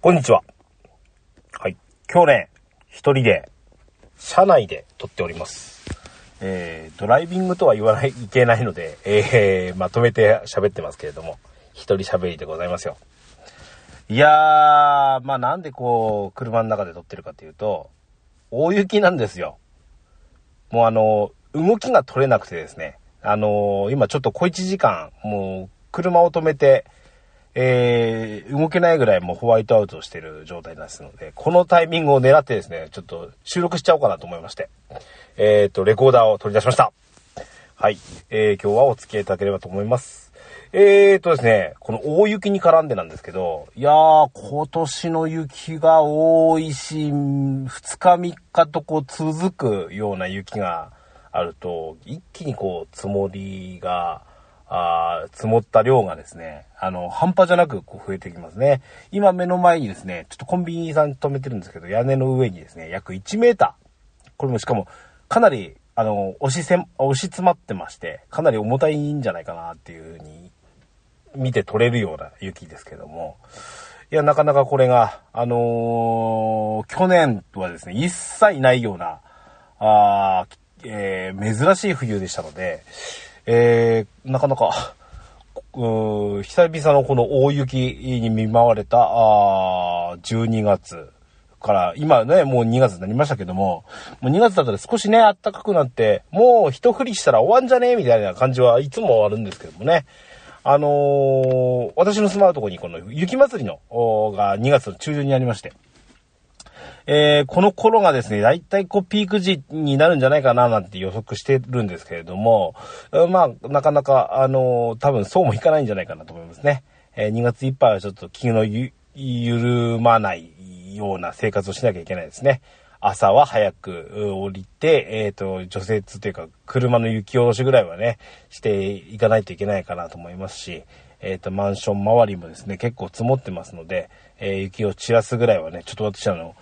こんにちは。はい。今日ね、一人で、車内で撮っております。えー、ドライビングとは言わない、いけないので、えー、まとめて喋ってますけれども、一人喋りでございますよ。いやー、まあなんでこう、車の中で撮ってるかというと、大雪なんですよ。もうあの、動きが取れなくてですね、あの今ちょっと小1時間、もう車を止めて、えー、動けないぐらいもうホワイトアウトしてる状態ですので、このタイミングを狙ってですね、ちょっと収録しちゃおうかなと思いまして、えっ、と、レコーダーを取り出しました。はい。えー、今日はお付き合いいただければと思います。えーとですね、この大雪に絡んでなんですけど、いやー、今年の雪が多いし、2日3日とこう続くような雪があると、一気にこう積もりが、あ積もった量がですね、あの、半端じゃなくこう増えてきますね。今目の前にですね、ちょっとコンビニさん止めてるんですけど、屋根の上にですね、約1メーター。これもしかも、かなり、あの、押しせ、押し詰まってまして、かなり重たいんじゃないかなっていう風に、見て取れるような雪ですけども。いや、なかなかこれが、あのー去年はですね、一切ないような、あえー珍しい冬でしたので、えーなかなか、うー久々のこの大雪に見舞われた、あ12月から、今ね、もう2月になりましたけども、もう2月だったら少しね、暖かくなって、もう一振りしたら終わんじゃね？えみたいな感じはいつもあるんですけどもね。あのー私の住まうとこにこの雪祭りの、が2月の中旬にありまして、えーこの頃がですね、だいたいこうピーク時になるんじゃないかななんて予測してるんですけれども、まあ、なかなか、あのー多分そうもいかないんじゃないかなと思いますね。えー2月いっぱいはちょっと気の緩まないような生活をしなきゃいけないですね。朝は早く降りて、えっ、と、除雪というか、車の雪下ろしぐらいはね、していかないといけないかなと思いますし、えっ、と、マンション周りもですね、結構積もってますので、えー雪を散らすぐらいはね、ちょっと私あの、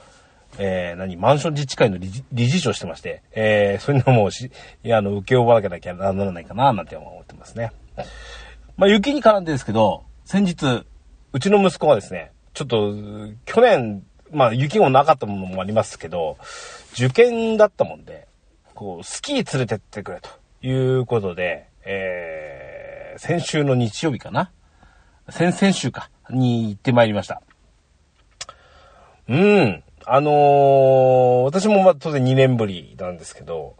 えー何、マンション自治会の理事理事長してまして、えーそういうのもし、いや、あの、受け負わなきゃならないかな、なんて思ってますね。まあ、雪に絡んでですけど、先日、うちの息子がですね、ちょっと、去年、まあ、雪もなかったものもありますけど、受験だったもんで、こう、スキー連れてってくれということで、えー、先週の日曜日かな？先々週か、に行ってまいりました。うん。あのー私もま当然2年ぶりなんですけど、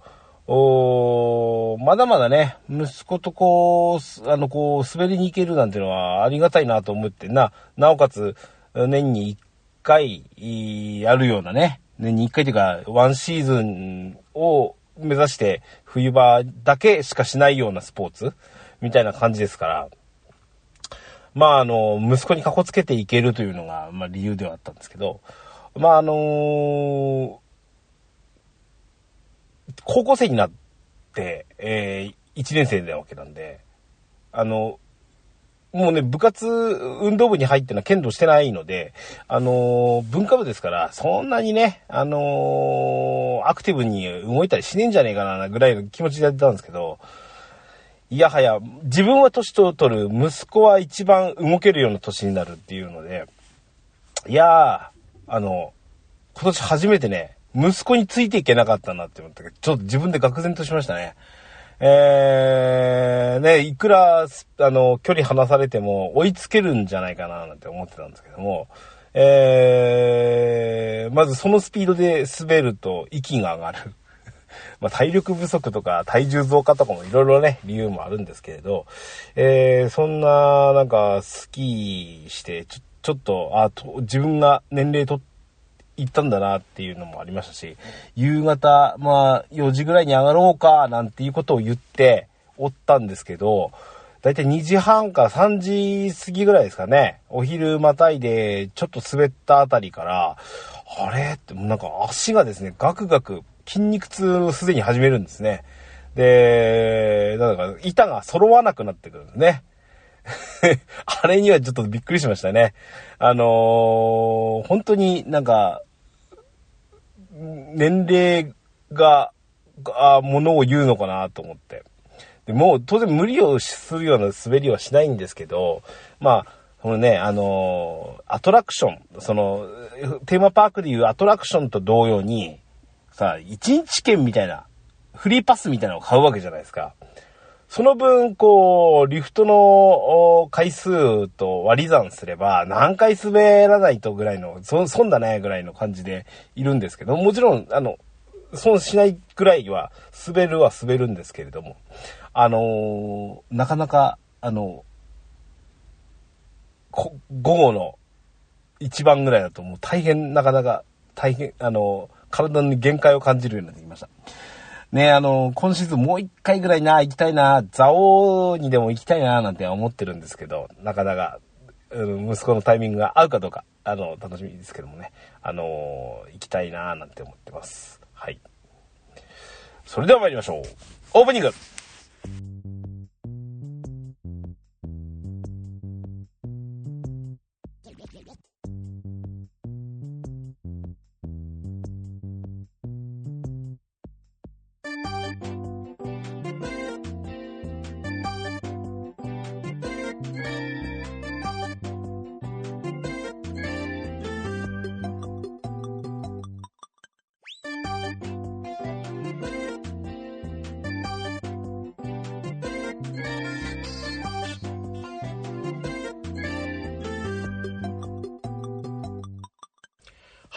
おまだまだね、息子とこう、あの、こう、滑りに行けるなんてのはありがたいなと思ってな、なおかつ、年に1回、いやるようなね、年に1回というか、ワンシーズンを目指して、冬場だけしかしないようなスポーツみたいな感じですから、まあ、あの、息子にかこつけていけるというのが、まあ、理由ではあったんですけど、まあ、あの高校生になって、えー、1年生なわけなんで、あの、もうね、部活、運動部に入ってのは剣道してないので、あの文化部ですから、そんなにね、あのアクティブに動いたりしねえんじゃねえかな、ぐらいの気持ちでやってたんですけど、いやはや、自分は年を取る、息子は一番動けるような年になるっていうので、いやー、あの、今年初めてね、息子についていけなかったなって思ったけど、ちょっと自分で愕然としましたね。えー、ね、いくら、あの、距離離されても追いつけるんじゃないかななんて思ってたんですけども、えー、まずそのスピードで滑ると息が上がる。まあ、体力不足とか体重増加とかもいろいろね、理由もあるんですけれど、えー、そんな、なんか、スキーして、ちょ、ちょっと、あ、と、自分が年齢と、行ったんだなっていうのもありましたし、夕方、まあ、4時ぐらいに上がろうか、なんていうことを言って、おったんですけど、だいたい2時半か3時過ぎぐらいですかね。お昼またいで、ちょっと滑ったあたりから、あれ？って、なんか足がですね、ガクガク、筋肉痛をすでに始めるんですね。で、なんか、板が揃わなくなってくるんですね。あれにはちょっとびっくりしましたね。あのー本当になんか、年齢が、が、ものを言うのかなと思って。でもう当然無理をするような滑りはしないんですけど、まあ、このね、あのー、アトラクション、その、テーマパークでいうアトラクションと同様に、さ、一日券みたいな、フリーパスみたいなのを買うわけじゃないですか。その分、こう、リフトの回数と割り算すれば、何回滑らないとぐらいの、そ損だねぐらいの感じでいるんですけど、もちろん、あの、損しないぐらいは、滑るは滑るんですけれども、あのー、なかなか、あの、午後の一番ぐらいだともう大変、なかなか大変、あの、体に限界を感じるようになってきました。ね、あの、今シーズンもう一回ぐらいな、行きたいな、蔵王にでも行きたいな、なんて思ってるんですけど、なかなか、うん、息子のタイミングが合うかどうか、あの、楽しみですけどもね、あの、行きたいな、なんて思ってます。はい。それでは参りましょう。オープニング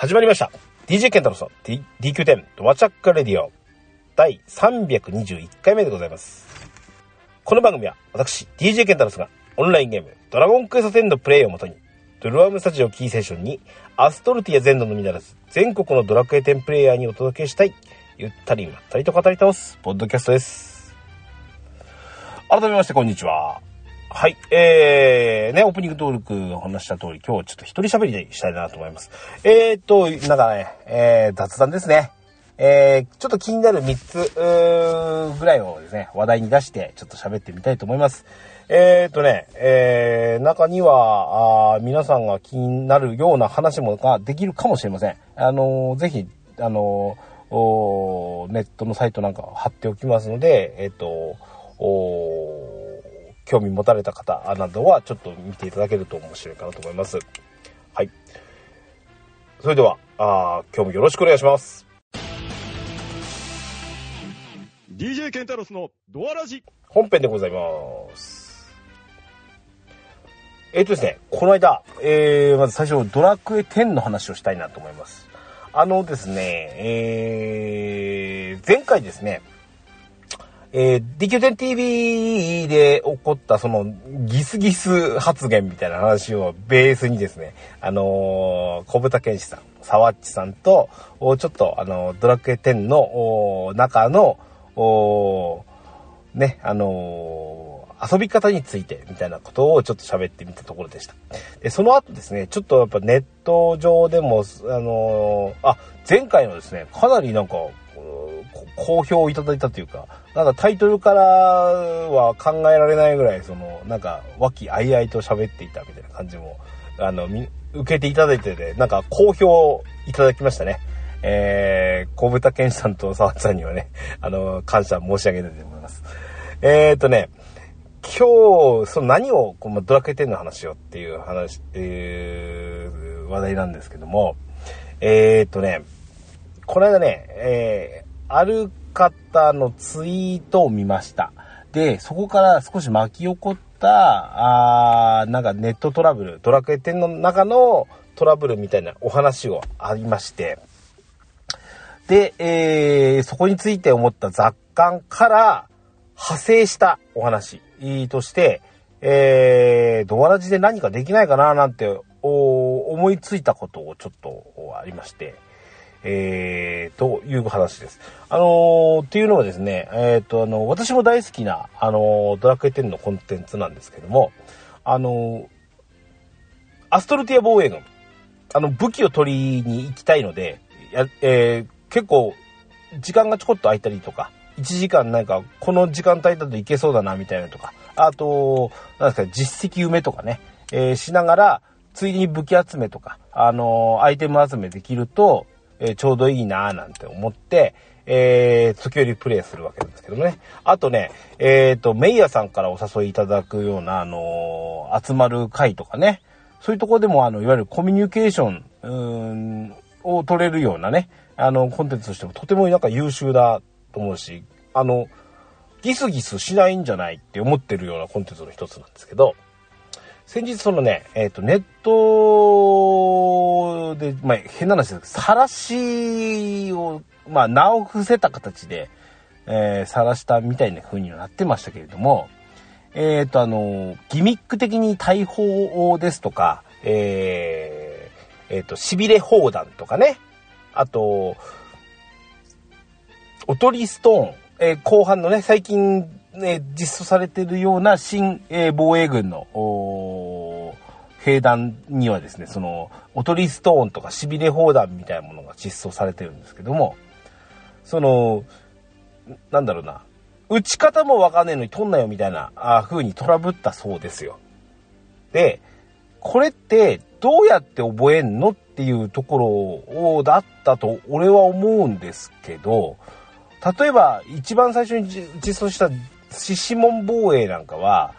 始まりました。DJ ケンタロスの DQ10 ドアチャックレディオ第321回目でございます。この番組は私、DJ ケンタロスがオンラインゲームドラゴンクエスト10のプレイをもとにドルアームスタジオキーセーションにアストルティア全土のみならず全国のドラクエ10プレイヤーにお届けしたいゆったりまったりと語り倒すポッドキャストです。改めましてこんにちは。はい。えー、ね、オープニング登録お話した通り、今日はちょっと一人喋りでしたいなと思います。えーと、なんかね、えー、雑談ですね。えー、ちょっと気になる3つ、ぐらいをですね、話題に出して、ちょっと喋ってみたいと思います。えーとね、えー、中には、あ皆さんが気になるような話もができるかもしれません。あのー、ぜひ、あのー、ネットのサイトなんか貼っておきますので、えっ、と、お興味持たれた方などはちょっと見ていただけると面白いかなと思います。はい。それでは、あ今日もよろしくお願いします。DJ ケンタロスのドアラジ本編でございます。えっ、ー、とですね、この間、えー、まず最初ドラクエ10の話をしたいなと思います。あのですね、えー、前回ですね、えー、DQ10TV で起こったそのギスギス発言みたいな話をベースにですね、あのー、小豚健志さん、沢っちさんと、ちょっとあのドラクエ10の中の、ね、あのー、遊び方についてみたいなことをちょっと喋ってみたところでした。で、その後ですね、ちょっとやっぱネット上でも、あのー、あ、前回のですね、かなりなんか、好評をいただいたというか、なんかタイトルからは考えられないぐらい、その、なんか、和気あいあいと喋っていたみたいな感じも、あの、受けていただいてて、なんか好評いただきましたね。えー、小豚健さんと沢田さんにはね、あの、感謝申し上げたいと思います。えーとね、今日、その何を、このドラクエ10の話をっていう話、えー、話題なんですけども、えーとね、この間ね、えー、ある方のツイートを見ました。で、そこから少し巻き起こった、あなんかネットトラブル、ドラクエ10の中のトラブルみたいなお話をありまして、で、えー、そこについて思った雑感から派生したお話として、えー、ドアラジで何かできないかななんて思いついたことをちょっとありまして、えー、という話です。あのー、っていうのはですね、えっ、と、あの、私も大好きな、あのドラクエ10のコンテンツなんですけども、あのアストルティア防衛軍、あの、武器を取りに行きたいので、や、え結構、時間がちょこっと空いたりとか、1時間なんか、この時間帯だといけそうだな、みたいなとか、あと、なんですか、実績埋めとかね、えしながら、ついに武器集めとか、あのアイテム集めできると、え、ちょうどいいなーなんて思って、えー、時折プレイするわけなんですけどね。あとね、えっ、ー、と、メイヤさんからお誘いいただくような、あのー、集まる会とかね、そういうとこでも、あの、いわゆるコミュニケーション、うん、を取れるようなね、あの、コンテンツとしてもとてもなんか優秀だと思うし、あの、ギスギスしないんじゃないって思ってるようなコンテンツの一つなんですけど、先日そのね、えっ、ー、と、ネットで、まあ、変な話ですけど、晒しを、まあ、名を伏せた形で、えー、晒したみたいな風にはなってましたけれども、えっ、ー、と、あの、ギミック的に大砲ですとか、えー、えっ、ー、と、痺れ砲弾とかね、あと、おとりストーン、えー、後半のね、最近、ね、実装されてるような新、えー、防衛軍の、兵団にはですね、その、おとりストーンとか痺れ砲弾みたいなものが実装されてるんですけども、その、なんだろうな、打ち方もわかんねえのに取んなよみたいな、あ風にトラブったそうですよ。で、これってどうやって覚えんのっていうところをだったと俺は思うんですけど、例えば一番最初に実装した獅子門防衛なんかは、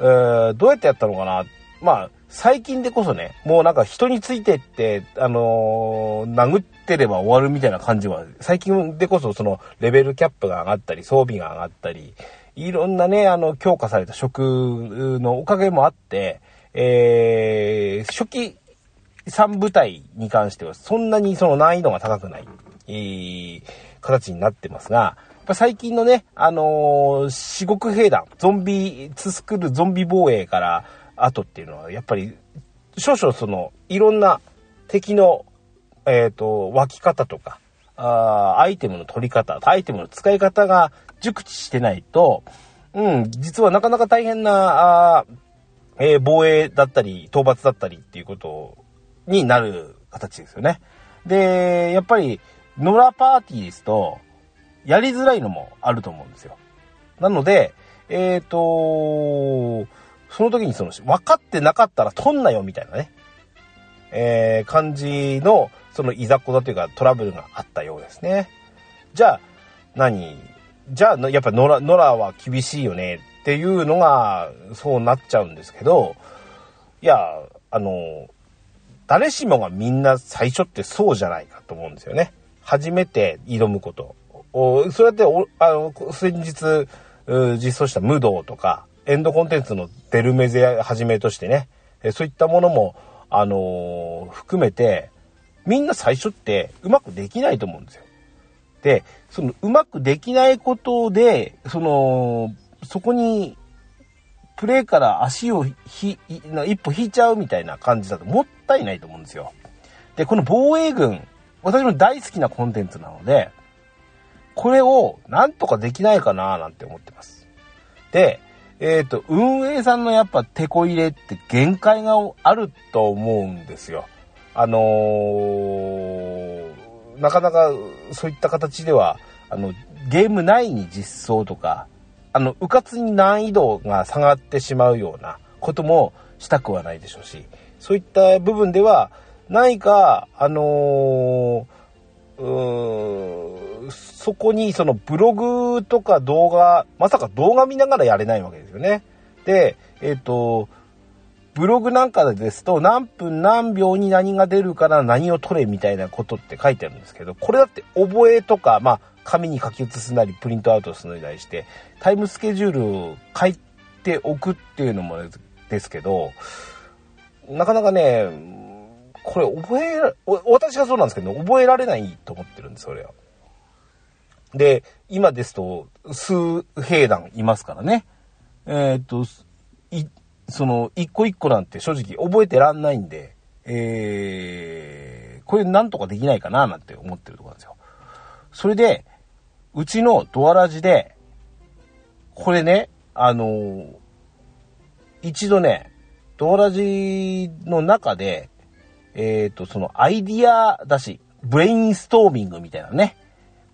えー、どうやってやったのかなまあ、最近でこそね、もうなんか人についてって、あのー、殴ってれば終わるみたいな感じは、最近でこそそのレベルキャップが上がったり、装備が上がったり、いろんなね、あの、強化された職のおかげもあって、えー、初期3部隊に関してはそんなにその難易度が高くない、えー、形になってますが、最近のね、あのー、四国兵団、ゾンビ、ツスクルゾンビ防衛から後っていうのは、やっぱり、少々その、いろんな敵の、えっ、ー、と、湧き方とか、あアイテムの取り方、アイテムの使い方が熟知してないと、うん、実はなかなか大変な、あえー、防衛だったり、討伐だったりっていうことになる形ですよね。で、やっぱり、野良パーティーですと、やりづらいのもあると思うんですよ。なので、えっ、ー、とその時にその、分かってなかったら取んなよみたいなね、えー、感じの、そのいざこざというかトラブルがあったようですね。じゃあ、何？じゃあ、やっぱ野良、野良は厳しいよねっていうのが、そうなっちゃうんですけど、いや、あの、誰しもがみんな最初ってそうじゃないかと思うんですよね。初めて挑むこと。おそうやって、あの、先日、実装した無道とか、エンドコンテンツのデルメゼはじめとしてね、そういったものも、あのー、含めて、みんな最初ってうまくできないと思うんですよ。で、そのうまくできないことで、その、そこに、プレイから足をひ、一歩引いちゃうみたいな感じだともったいないと思うんですよ。で、この防衛軍、私も大好きなコンテンツなので、これをなんとかできないかななんて思ってます。で、えっ、ー、と、運営さんのやっぱ手こ入れって限界があると思うんですよ。あのー、なかなかそういった形では、あの、ゲーム内に実装とか、あの、うかつに難易度が下がってしまうようなこともしたくはないでしょうし、そういった部分では、何か、あのー、そこにそのブログとか動画、まさか動画見ながらやれないわけですよね。で、えっ、ー、と、ブログなんかですと何分何秒に何が出るから何を取れみたいなことって書いてあるんですけど、これだって覚えとか、まあ、紙に書き写すなりプリントアウトするなりして、タイムスケジュールを書いておくっていうのもですけど、なかなかね、これ覚え、私がそうなんですけど、覚えられないと思ってるんです、それは。で、今ですと、数兵団いますからね。えー、っと、い、その、一個一個なんて正直覚えてらんないんで、えー、これなんとかできないかななんて思ってるところなんですよ。それで、うちのドアラジで、これね、あのー、一度ね、ドアラジの中で、えっ、ー、と、そのアイディアだし、ブレインストーミングみたいなね、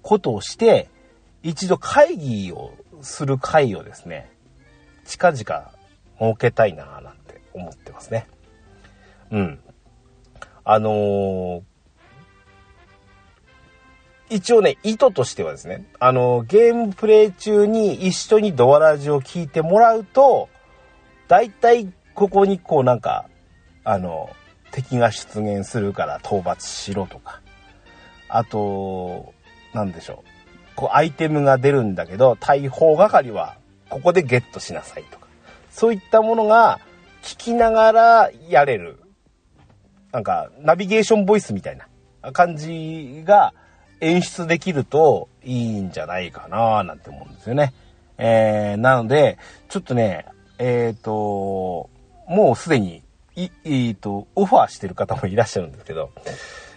ことをして、一度会議をする会をですね、近々設けたいなぁなんて思ってますね。うん。あのー、一応ね、意図としてはですね、あの、ゲームプレイ中に一緒にドアラジを聞いてもらうと、大体ここにこうなんか、あの、敵が出現するから討伐しろとか、あと、なんでしょう。こうアイテムが出るんだけど、大砲係はここでゲットしなさいとか、そういったものが聞きながらやれる。なんか、ナビゲーションボイスみたいな感じが、演出できるといいんじゃないかななんて思うんですよね。えー、なので、ちょっとね、えっ、ー、と、もうすでに、い、えー、と、オファーしてる方もいらっしゃるんですけど、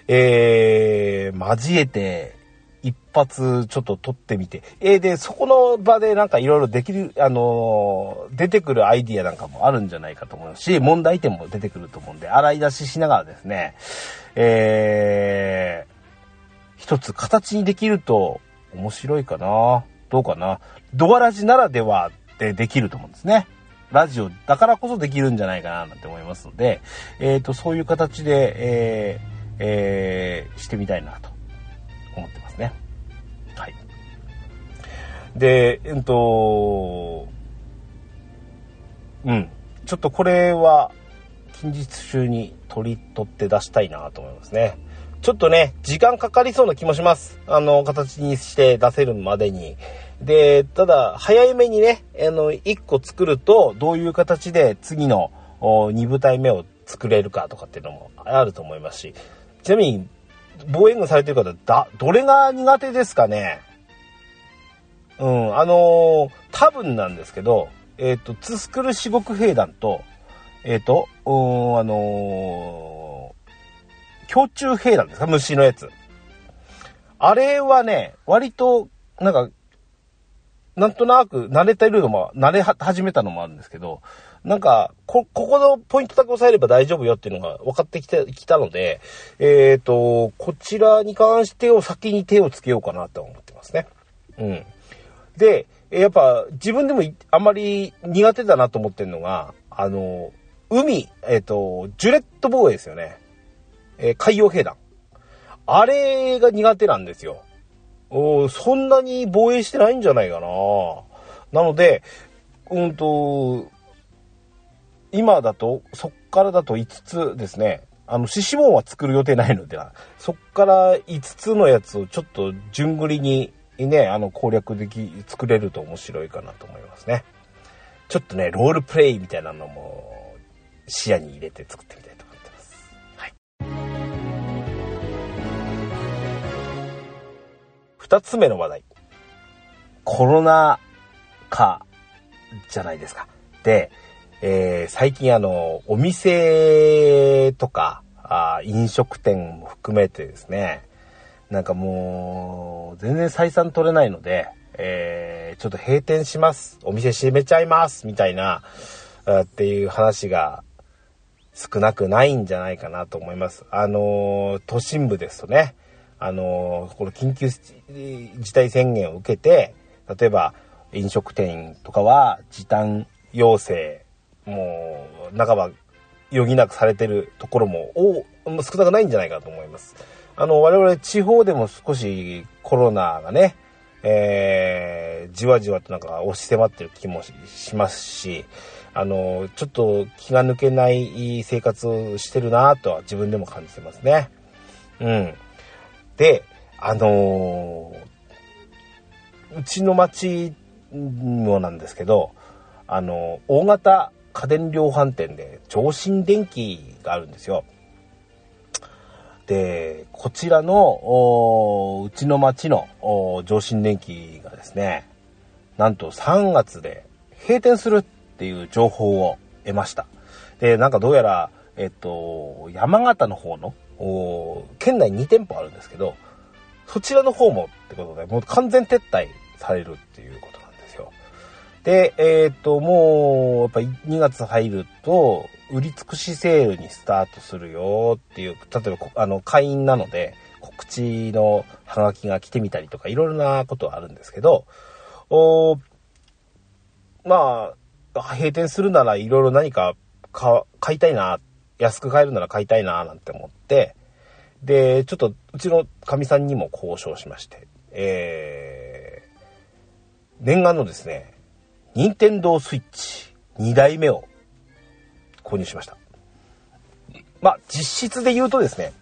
えー、交えて、一発ちょっと撮ってみて、えー、で、そこの場でなんかいろいろできる、あのー、出てくるアイディアなんかもあるんじゃないかと思うし、問題点も出てくると思うんで、洗い出ししながらですね、えー、一つ形にできると面白いかなどうかなドアラジならではでできると思うんですね。ラジオだからこそできるんじゃないかななんて思いますので、えっ、ー、と、そういう形で、えー、えー、してみたいなと思ってますね。はい。で、えっ、と、うん。ちょっとこれは近日中に取り取って出したいなと思いますね。ちょっとね、時間かかりそうな気もします。あの、形にして出せるまでに。で、ただ、早めにね、あの、1個作ると、どういう形で次の2部隊目を作れるかとかっていうのもあると思いますし、ちなみに、防衛軍されてる方、だ、どれが苦手ですかね？うん、あのー、多分なんですけど、えっ、ー、と、ツスクル四国兵団と、えっ、ー、と、うん、あの胸中兵なんですか？虫のやつ。あれはね、割と、なんか、なんとなく慣れてるのも、慣れ始めたのもあるんですけど、なんか、こ、ここのポイントだけ押さえれば大丈夫よっていうのが分かってきて、きたので、えっ、ー、と、こちらに関してを先に手をつけようかなと思ってますね。うん。で、やっぱ自分でもあんまり苦手だなと思ってるのが、あの、海、えっ、ー、と、ジュレット防衛ですよね。えー、海洋兵団。あれが苦手なんですよ。おそんなに防衛してないんじゃないかな。なので、うんと、今だと、そっからだと5つですね。あの、獅子門は作る予定ないので、そっから5つのやつをちょっと順繰りにね、あの、攻略でき、作れると面白いかなと思いますね。ちょっとね、ロールプレイみたいなのも視野に入れて作ってみたい二つ目の話題。コロナ禍じゃないですか。で、えー、最近あの、お店とか、あ飲食店も含めてですね、なんかもう、全然採算取れないので、えー、ちょっと閉店します。お店閉めちゃいます。みたいな、っていう話が少なくないんじゃないかなと思います。あのー、都心部ですとね、あの、この緊急事態宣言を受けて、例えば飲食店とかは時短要請、もう、半ば余儀なくされてるところも少なくないんじゃないかと思います。あの、我々地方でも少しコロナがね、えー、じわじわとなんか押し迫ってる気もしますし、あの、ちょっと気が抜けない生活をしてるなとは自分でも感じてますね。うん。で、あのー、うちの町もなんですけど、あのー、大型家電量販店で上新電気があるんですよ。で、こちらの、うちの町の上新電気がですね、なんと3月で閉店するっていう情報を得ました。で、なんかどうやら、えっと、山形の方の県内2店舗あるんですけど、そちらの方もってことで、もう完全撤退されるっていうことなんですよ。で、えっ、と、もう、やっぱり2月入ると、売り尽くしセールにスタートするよっていう、例えば、あの、会員なので、告知のハガキが来てみたりとか、いろいろなことはあるんですけど、おまあ、閉店するならいろいろ何か買いたいなっ、安く買えるなら買いたいな、なんて思って、で、ちょっとうちのかみさんにも交渉しまして、えー、念願のですね、任天堂スイッチ2代目を購入しました。まあ、実質で言うとですね、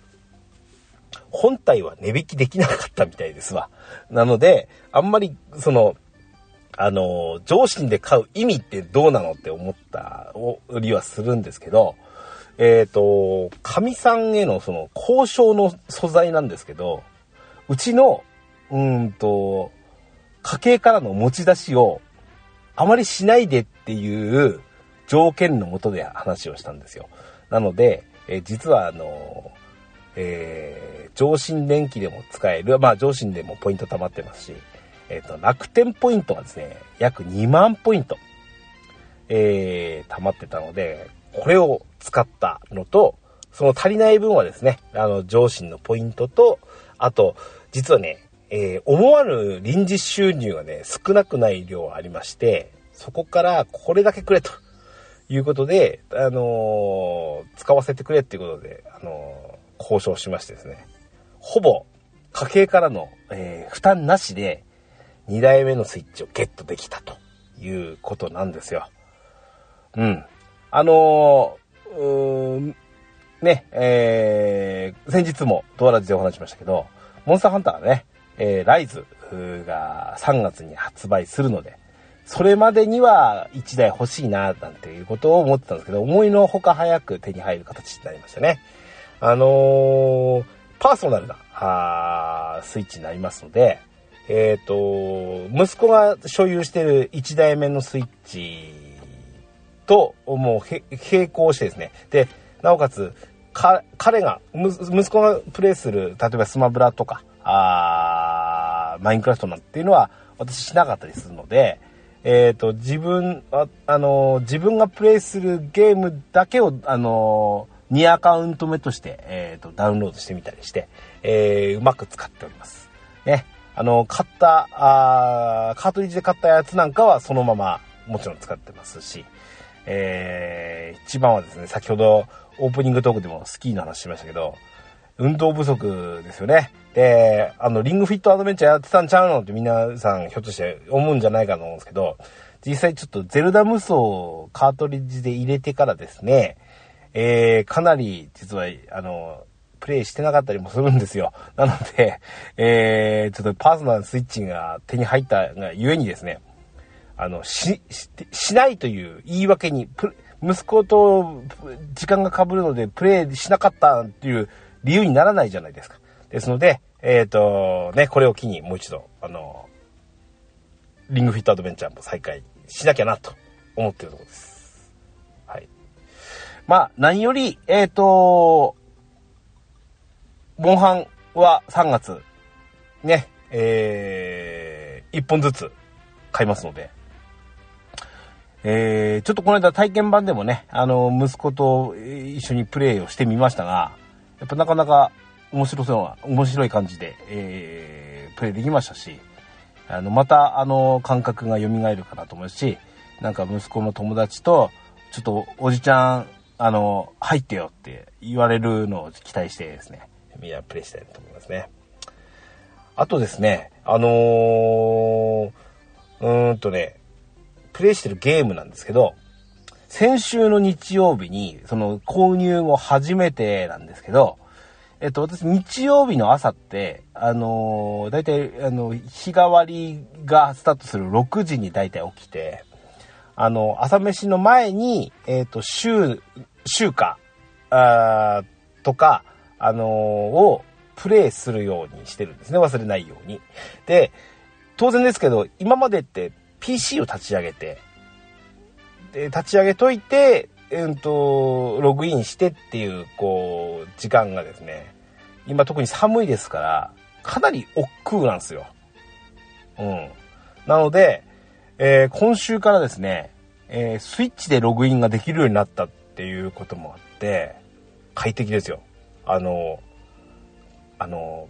本体は値引きできなかったみたいですわ。なので、あんまり、その、あの、上心で買う意味ってどうなのって思ったりはするんですけど、えっ、ー、と、神さんへのその交渉の素材なんですけど、うちの、うんと、家計からの持ち出しをあまりしないでっていう条件のもとで話をしたんですよ。なので、えー、実はあの、えー、上新電気でも使える、まあ上新でもポイント貯まってますし、えっ、と、楽天ポイントがですね、約2万ポイント、え、溜まってたので、これを使ったのと、その足りない分はですね、あの、上司のポイントと、あと、実はね、えー、思わぬ臨時収入がね、少なくない量ありまして、そこからこれだけくれということで、あのー、使わせてくれっていうことで、あのー、交渉しましてですね、ほぼ家計からの、え負担なしで、2台目のスイッチをゲットできたということなんですよ。うん。あのー、ね、えー、先日もドアラジでお話しましたけど、モンスターハンターがね、えー、ライズが3月に発売するので、それまでには1台欲しいな、なんていうことを思ってたんですけど、思いのほか早く手に入る形になりましたね。あのー、パーソナルな、あスイッチになりますので、えっ、ー、と、息子が所有してる1台目のスイッチと、もう並行してですね、で、なおかつ、か、彼が、息子がプレイする、例えばスマブラとか、あマインクラフトなんていうのは、私しなかったりするので、えっ、ー、と、自分、あ、あの、自分がプレイするゲームだけを、あの、2アカウント目として、えっ、と、ダウンロードしてみたりして、えー、うまく使っております。ね。あの、買った、あカートリッジで買ったやつなんかはそのままもちろん使ってますし、えー、一番はですね、先ほどオープニングトークでもスキーの話しましたけど、運動不足ですよね。で、あの、リングフィットアドベンチャーやってたんちゃうのって皆さんひょっとして思うんじゃないかと思うんですけど、実際ちょっとゼルダ無双カートリッジで入れてからですね、えー、かなり実は、あの、プレイしてなかったりもするんですよ。なので、えー、ちょっとパーソナルスイッチが手に入ったがゆえにですね、あの、し、しないという言い訳に、息子と時間が被るのでプレイしなかったっていう理由にならないじゃないですか。ですので、えっ、ー、と、ね、これを機にもう一度、あの、リングフィットアドベンチャーも再開しなきゃなと思ってるところです。はい。まあ、何より、えっ、ー、と、モンハンは3月、ね、えー、1本ずつ買いますので、えー、ちょっとこの間体験版でもね、あの、息子と一緒にプレイをしてみましたが、やっぱなかなか面白そうな、面白い感じで、えー、プレイできましたし、あの、また、あの、感覚が蘇るかなと思うし、なんか息子の友達と、ちょっとおじちゃん、あの、入ってよって言われるのを期待してですね、みんなプレイしたいと思いますね。あとですね、あのー、うーんとね、プレイしてるゲームなんですけど、先週の日曜日に、その購入後初めてなんですけど、えっと、私、日曜日の朝って、あのー、大体、あの、日替わりがスタートする6時に大体起きて、あの、朝飯の前に、えっと、週、週か、あとか、あのー、をプレイするようにしてるんですね。忘れないように。で、当然ですけど、今までって PC を立ち上げて、で、立ち上げといて、うんと、ログインしてっていう、こう、時間がですね、今特に寒いですから、かなり億劫なんですよ。うん。なので、えー、今週からですね、えー、スイッチでログインができるようになったっていうこともあって、快適ですよ。あの、あの、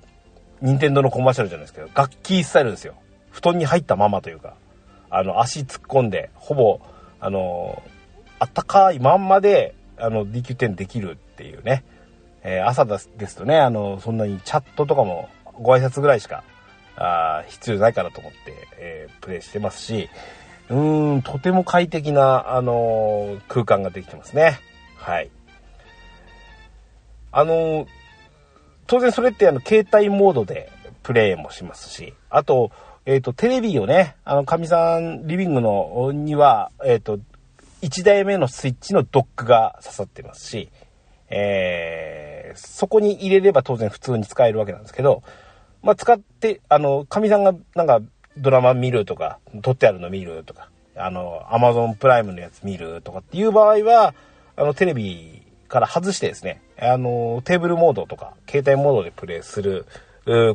任天堂のコマーシャルじゃないですけど、楽器スタイルですよ。布団に入ったままというか。あの、足突っ込んで、ほぼ、あの、あったかいまんまで、あの、DQ10 できるっていうね。えー、朝ですとね、あの、そんなにチャットとかもご挨拶ぐらいしか、あ必要ないかなと思って、えー、プレイしてますし、うーん、とても快適な、あのー、空間ができてますね。はい。あのー、当然それってあの、携帯モードでプレイもしますし、あと、えっ、ー、と、テレビをね、あの、かみさんリビングのには、えっ、と、1台目のスイッチのドックが刺さってますし、えー、そこに入れれば当然普通に使えるわけなんですけど、まあ、使って、あの、かみさんがなんかドラマ見るとか、撮ってあるの見るとか、あの、アマゾンプライムのやつ見るとかっていう場合は、あの、テレビから外してですね、あの、テーブルモードとか、携帯モードでプレイする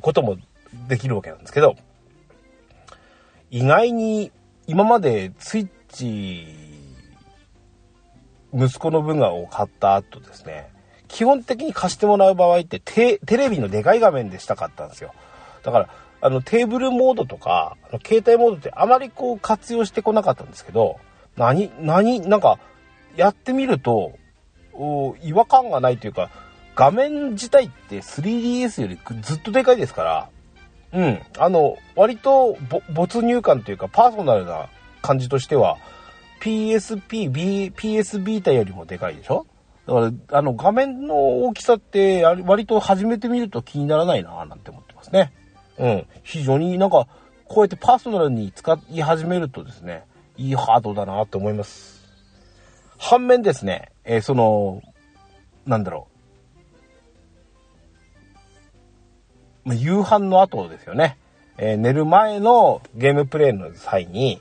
こともできるわけなんですけど、意外に今までスイッチ、息子の分がを買った後ですね、基本的に貸してもらう場合ってテレビのでかい画面でしたかったんですよ。だから、あのテーブルモードとか、あの携帯モードってあまりこう活用してこなかったんですけど、何、何、なんか、やってみると、違和感がないというか、画面自体って 3DS よりずっとでかいですから、うん、あの、割と没入感というかパーソナルな感じとしては、PSP、B、PS ビータよりもでかいでしょ？だから、あの、画面の大きさって、割と始めてみると気にならないなぁなんて思ってますね。うん。非常になんか、こうやってパーソナルに使い始めるとですね、いいハードだなって思います。反面ですね、えー、その、なんだろう。ま夕飯の後ですよね。えー、寝る前のゲームプレイの際に、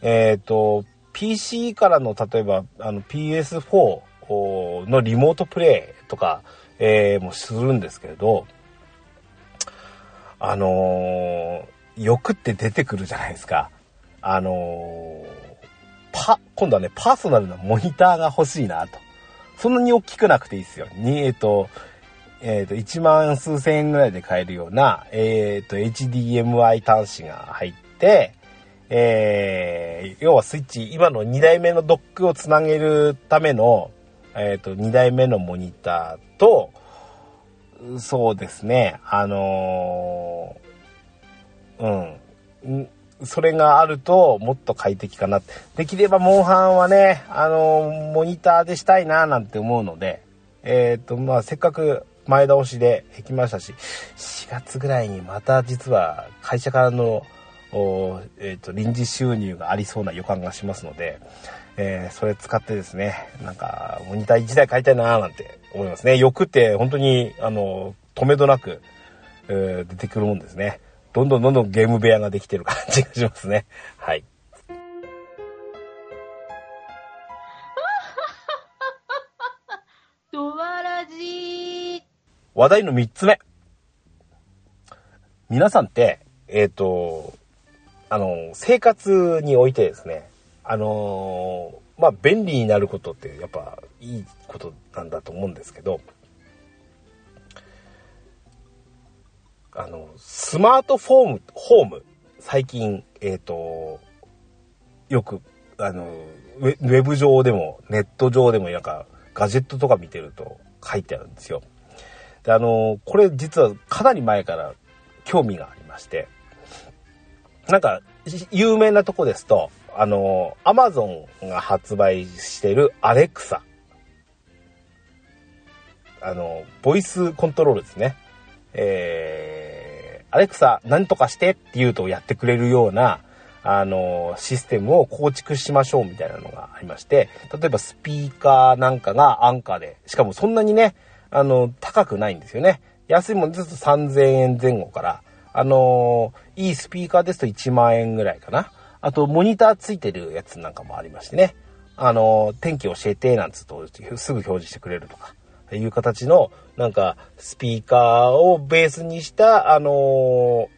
えっ、ー、と、PC からの、例えば、あの、PS4 のリモートプレイとか、えー、もするんですけれど、あの、欲って出てくるじゃないですか。あのー、パ、今度はね、パーソナルなモニターが欲しいなと。そんなに大きくなくていいですよ。に、えっ、と、えっ、ー、と、1万数千円ぐらいで買えるような、えっ、ー、と、HDMI 端子が入って、えー、要はスイッチ、今の2台目のドックをつなげるための、えっ、と、2台目のモニターと、そうですね、あのうん。それがあるともっと快適かな。できればモンハンはね、あのモニターでしたいななんて思うので、えっ、ー、と、まあ、せっかく前倒しで行きましたし、4月ぐらいにまた実は会社からの、えっ、ー、と、臨時収入がありそうな予感がしますので、えー、それ使ってですね、なんか、モニター1台買いたいなーなんて思いますね。欲って本当に、あの、止めどなく、えー、出てくるもんですね。どんどんどんどんゲーム部屋ができてる感じがしますね。はい。話題の3つ目。皆さんって、えっ、ー、と、あの、生活においてですね、あのまあ、便利になることってやっぱいいことなんだと思うんですけど、あの、スマートフォーム、ホーム、最近、えっ、ー、と、よく、あのウェブ上でも、ネット上でも、なんか、ガジェットとか見てると書いてあるんですよ。で、あの、これ実はかなり前から興味がありまして、なんか、有名なとこですと、あの、アマゾンが発売してるアレクサ。あの、ボイスコントロールですね。えー、アレクサ、何とかしてって言うとやってくれるような、あの、システムを構築しましょうみたいなのがありまして、例えばスピーカーなんかが安価で、しかもそんなにね、あの、高くないんですよね。安いものずつ3000円前後から、あのいいスピーカーですと1万円ぐらいかな。あと、モニターついてるやつなんかもありましてね。あの天気教えて、なんつうと、すぐ表示してくれるとか。いう形の、なんか、スピーカーをベースにした、あの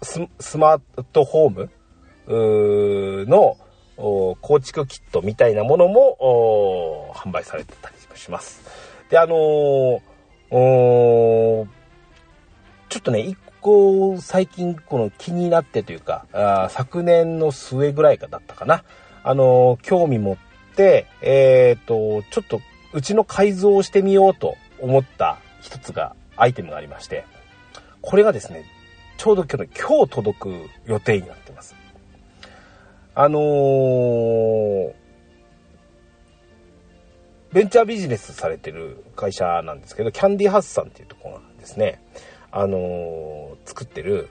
ー、スマートフォームの構築キットみたいなものも販売されてたりします。で、あのー、ちょっとね、一個最近この気になってというか、あ昨年の末ぐらいかだったかな。あのー、興味持って、えっ、ー、と、ちょっとうちの改造をしてみようと思った一つが、アイテムがありまして、これがですね、ちょうど今日、今日届く予定になってます。あのー、ベンチャービジネスされてる会社なんですけど、キャンディハッサンっていうところがですね、あのー、作ってる、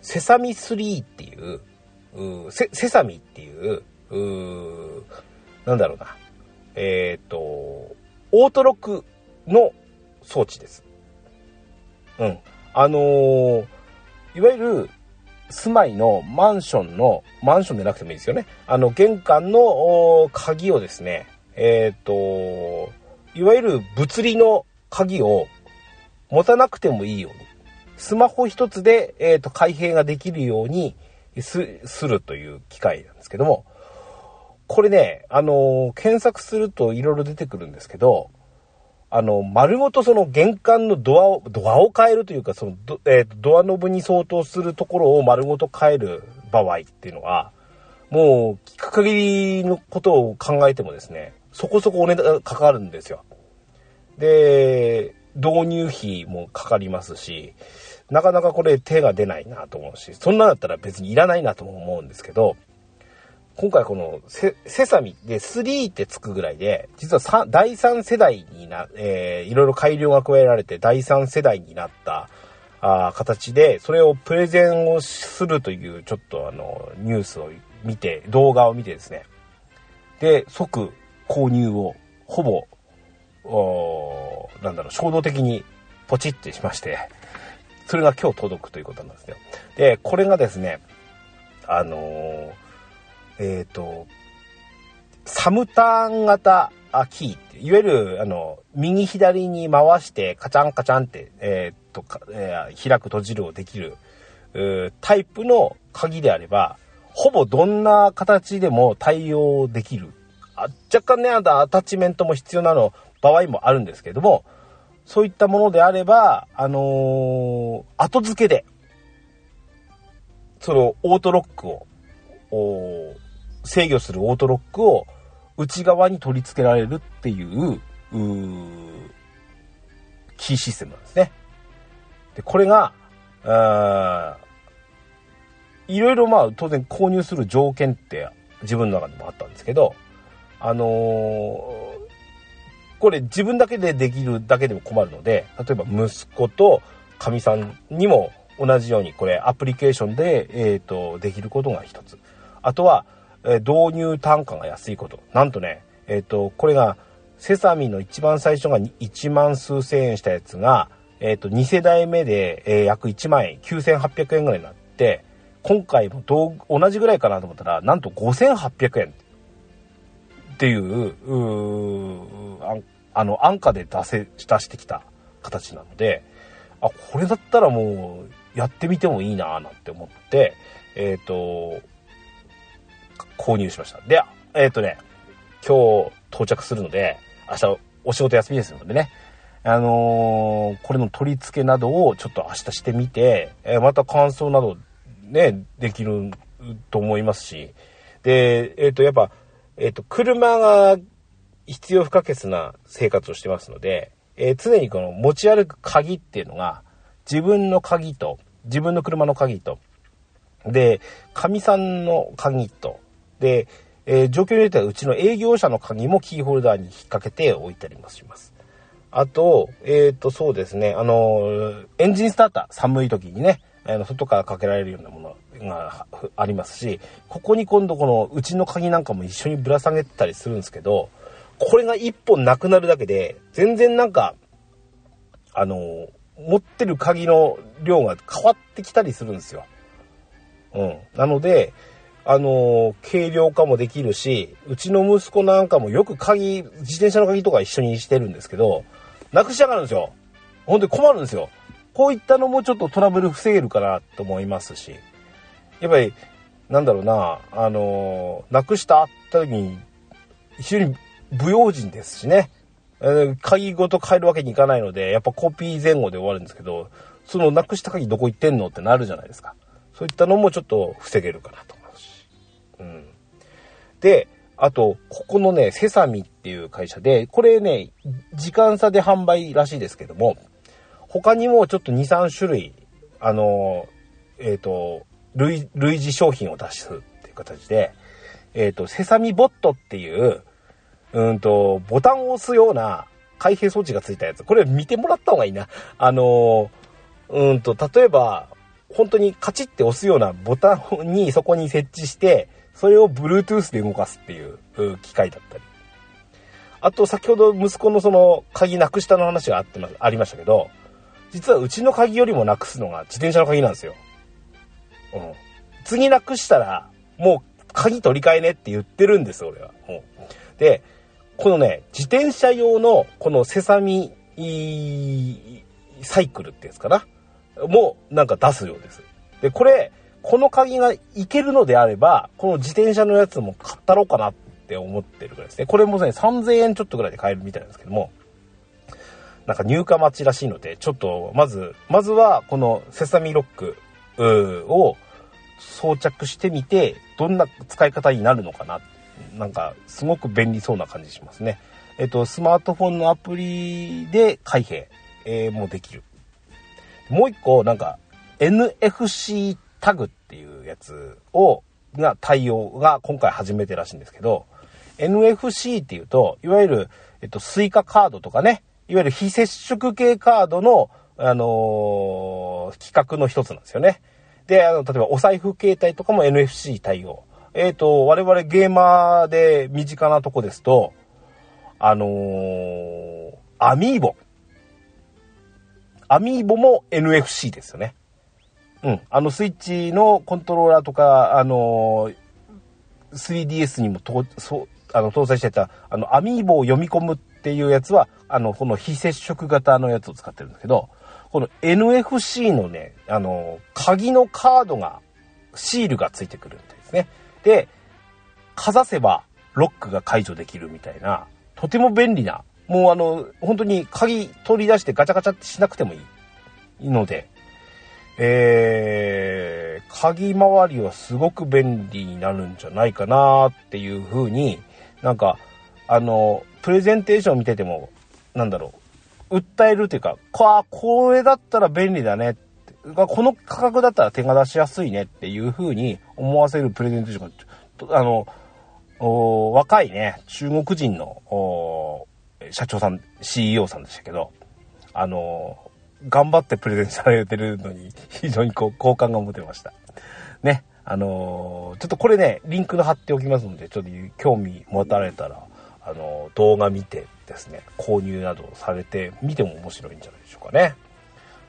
セサミ3っていう、うセセサミっていう、うなんだろうな、えっ、ー、と、オートロックの装置です。うん。あのー、いわゆる、住まいのマンションの、マンションでなくてもいいですよね。あの、玄関の鍵をですね、えっ、ー、と、いわゆる物理の鍵を持たなくてもいいように、スマホ一つで、えっ、ー、と、開閉ができるようにす、するという機械なんですけども、これね、あの検索すると色々出てくるんですけど、あの、丸ごとその玄関のドアを、ドアを変えるというか、そのド、えー、ドアノブに相当するところを丸ごと変える場合っていうのは、もう、聞く限りのことを考えてもですね、そこそこお値段がかかるんですよ。で、導入費もかかりますし、なかなかこれ手が出ないなと思うし、そんなだったら別にいらないなとも思うんですけど、今回このセサミで3ってつくぐらいで、実は第3世代にな、えー、いろいろ改良が加えられて第3世代になったあ形で、それをプレゼンをするというちょっとあの、ニュースを見て、動画を見てですね。で、即購入をほぼ、なんだろう、衝動的にポチってしまして、それが今日届くということなんですよ。で、これがですね、あのーえっ、ー、と、サムターン型キーって、いわゆる、あの、右左に回してカチャンカチャンって、えっ、ー、と、えー、開く閉じるをできる、タイプの鍵であれば、ほぼどんな形でも対応できる。若干ね、あとアタッチメントも必要なの場合もあるんですけども、そういったものであれば、あのー、後付けで、そのオートロックを、制御するオートロックを内側に取り付けられるっていう、うキーシステムなんですね。で、これが、いろいろまあ当然購入する条件って自分の中でもあったんですけど、あのー、これ自分だけでできるだけでも困るので、例えば息子とかみさんにも同じようにこれアプリケーションで、えっ、ー、と、できることが一つ。あとは、え導入単価が安いこと。なんとね、えっ、ー、と、これが、セサミの一番最初が1万数千円したやつが、えっ、ー、と、2世代目で、えー、約1万円、9800円ぐらいになって、今回も同同じぐらいかなと思ったら、なんと5800円っていう、うああの、安価で出せ、出してきた形なので、あ、これだったらもう、やってみてもいいなぁなんて思って、えっ、ー、と、購入しました。で、えっ、ー、とね、今日到着するので、明日お仕事休みですのでね、あのー、これの取り付けなどをちょっと明日してみて、え、また感想などね、できると思いますし、で、えっ、と、やっぱ、えっ、と、車が必要不可欠な生活をしてますので、え常にこの持ち歩く鍵っていうのが、自分の鍵と、自分の車の鍵と、で、神さんの鍵と、で、えー、状況によってはうちの営業者の鍵もキーホルダーに引っ掛けて置いたりもします。あと、えっ、ー、と、そうですね、あの、エンジンスターター、寒い時にね、あの外からかけられるようなものがありますし、ここに今度このうちの鍵なんかも一緒にぶら下げてたりするんですけど、これが一本なくなるだけで、全然なんか、あの、持ってる鍵の量が変わってきたりするんですよ。うん。なので、あの軽量化もできるし、うちの息子なんかもよく鍵、自転車の鍵とか一緒にしてるんですけど、なくしやがるんですよ。本当に困るんですよ。こういったのもちょっとトラブル防げるかなと思いますし、やっぱり、なんだろうな、あのなくしたった時に、非常に不用心ですしね、えー、鍵ごと変えるわけにいかないので、やっぱコピー前後で終わるんですけど、そのなくした鍵どこ行ってんのってなるじゃないですか。そういったのもちょっと防げるかなと思いますし。うん。で、あと、ここのね、セサミっていう会社で、これね、時間差で販売らしいですけども、他にもちょっと2、3種類、あの、えっ、と、類、類似商品を出すっていう形で、えっ、と、セサミボットっていう、うんと、ボタンを押すような開閉装置がついたやつ。これ見てもらった方がいいな。あの、うんと、例えば、本当にカチッて押すようなボタンにそこに設置して、それを Bluetooth で動かすっていう機械だったり。あと、先ほど息子のその鍵なくしたの話があってま、ありましたけど、実はうちの鍵よりもなくすのが自転車の鍵なんですよ。うん。次なくしたら、もう鍵取り替えねって言ってるんです、俺は。うん。で、このね、自転車用のこのセサミサイクルってやつかな？もうなんか出すようです。で、これ、この鍵がいけるのであれば、この自転車のやつも買ったろうかなって思ってるぐらいですね。これもね、3000円ちょっとぐらいで買えるみたいなんですけども、なんか入荷待ちらしいので、ちょっと、まず、まずはこのセサミロックを装着してみて、どんな使い方になるのかな。なんか、すごく便利そうな感じしますね。えっと、スマートフォンのアプリで開閉、えーもできる。もう一個、なんか、NFC タグっていうやつを、が対応が今回初めてらしいんですけど、NFC っていうと、いわゆる、えっと、スイカカードとかね、いわゆる非接触系カードの、あのー企画の一つなんですよね。で、あの、例えばお財布携帯とかも NFC 対応。えっ、と、我々ゲーマーで身近なとこですと、あのーアミーボ。アミーボも NFC ですよね。うん。あのスイッチのコントローラーとか、あのー 3DS にもとそうあの搭載してた、あの、アミーボを読み込むっていうやつは、あの、この非接触型のやつを使ってるんですけど、この NFC のね、あの、鍵のカードが、シールがついてくるみたいですね。で、かざせばロックが解除できるみたいな、とても便利な、もうあの、本当に鍵取り出してガチャガチャってしなくてもいいので、えー、鍵周りはすごく便利になるんじゃないかなっていう風になんか、あの、プレゼンテーション見てても、なんだろう、訴えるというか、ここれだったら便利だねって、この価格だったら手が出しやすいねっていう風に思わせるプレゼンテーション、あの、若いね、中国人の社長さん、CEO さんでしたけど、あの、頑張ってプレゼンされてるのに、非常にこう、好感が持てました。ね。あのちょっとこれね、リンクの貼っておきますので、ちょっと興味持たれたら、あの動画見てですね、購入などされてみても面白いんじゃないでしょうかね。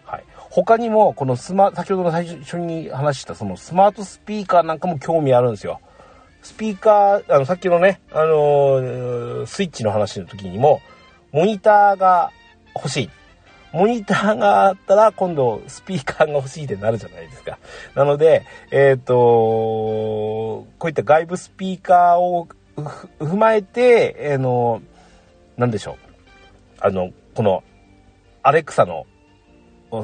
はい。他にも、このスマ、先ほどの最初に話したそのスマートスピーカーなんかも興味あるんですよ。スピーカー、あの、さっきのね、あのースイッチの話の時にも、モニターが欲しい。モニターがあったら今度スピーカーが欲しいってなるじゃないですか。なので、えっ、と、こういった外部スピーカーを踏まえて、あの、なんでしょう？あの、この、アレクサの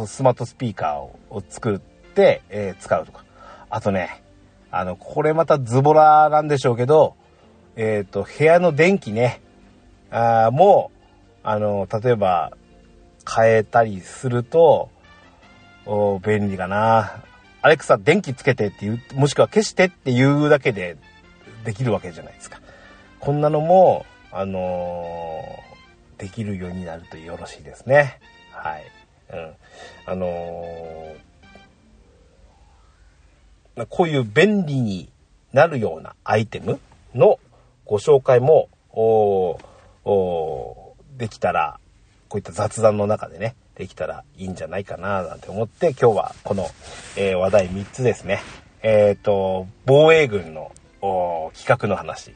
スマートスピーカーを作って、えー使うとか。あとね、あの、これまたズボラなんでしょうけど、えっ、と、部屋の電気ね、あもう、あの、例えば、変えたりすると、便利かな。アレクサ電気つけてっていう、もしくは消してっていうだけでできるわけじゃないですか。こんなのも、あのーできるようになるとよろしいですね。はい。うん。あのーこういう便利になるようなアイテムのご紹介も、できたら、こういった雑談の中でね、できたらいいんじゃないかななんて思って、今日はこの、えー話題3つですね。えっ、と、防衛軍の企画の話。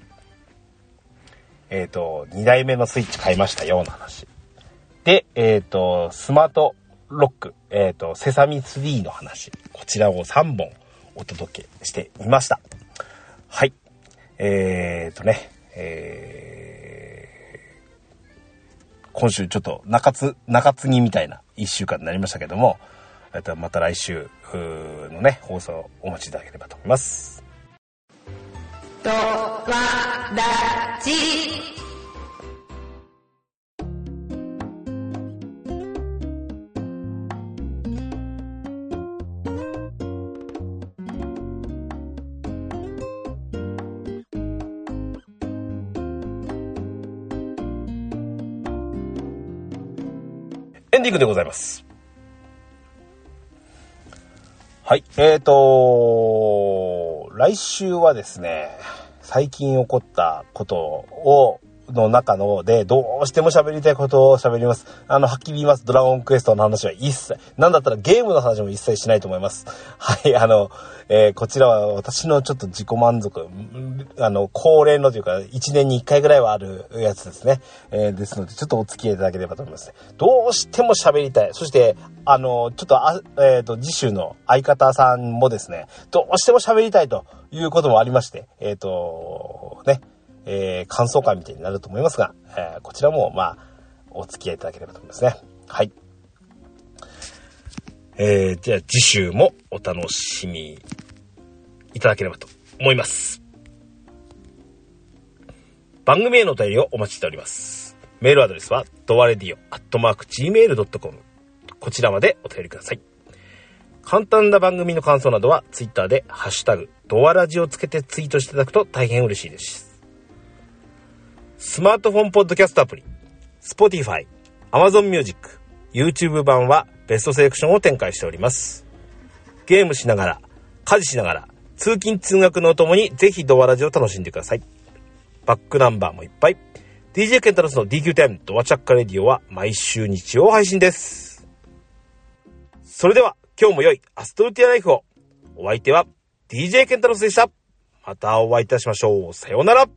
えっ、と、2台目のスイッチ買いましたよの話。で、えっ、と、スマートロック、えっ、と、セサミ3の話。こちらを3本お届けしてみました。はい。えっ、とね、えー今週ちょっと中津、中継ぎみたいな一週間になりましたけども、また来週のね、放送をお待ちいただければと思います。とわだち。エンディングでございます。はい。えっ、ー、とー来週はですね、最近起こったことを、の中ので、どうしても喋りたいことを喋ります。あの、はっきり言います。ドラゴンクエストの話は一切、なんだったらゲームの話も一切しないと思います。はい、あの、えーこちらは私のちょっと自己満足、あの、恒例のというか、一年に一回ぐらいはあるやつですね。えーですので、ちょっとお付き合いいただければと思いますね。どうしても喋りたい。そして、あの、ちょっと、あえっ、と、次週の相方さんもですね、どうしても喋りたいということもありまして、えっ、と、ね、えー感想会みたいになると思いますが、えーこちらも、まあ、お付き合いいただければと思いますね。はい。えー、じゃあ次週もお楽しみいただければと思います。番組へのお便りをお待ちしております。メールアドレスは、ドワレディオ、アットマーク、gmail.com。こちらまでお便りください。簡単な番組の感想などは、ツイッターで、ハッシュタグ、ドワラジをつけてツイートしていただくと大変嬉しいです。スマートフォンポッドキャストアプリ、Spotify、Amazon Music、YouTube 版はベストセレクションを展開しております。ゲームしながら、家事しながら、通勤通学のお供にぜひドアラジを楽しんでください。バックナンバーもいっぱい。DJ ケンタロスの DQ10 ドアチャッカレディオは毎週日曜配信です。それでは今日も良いアストルティアライフを。お相手は DJ ケンタロスでした。またお会いいたしましょう。さようなら。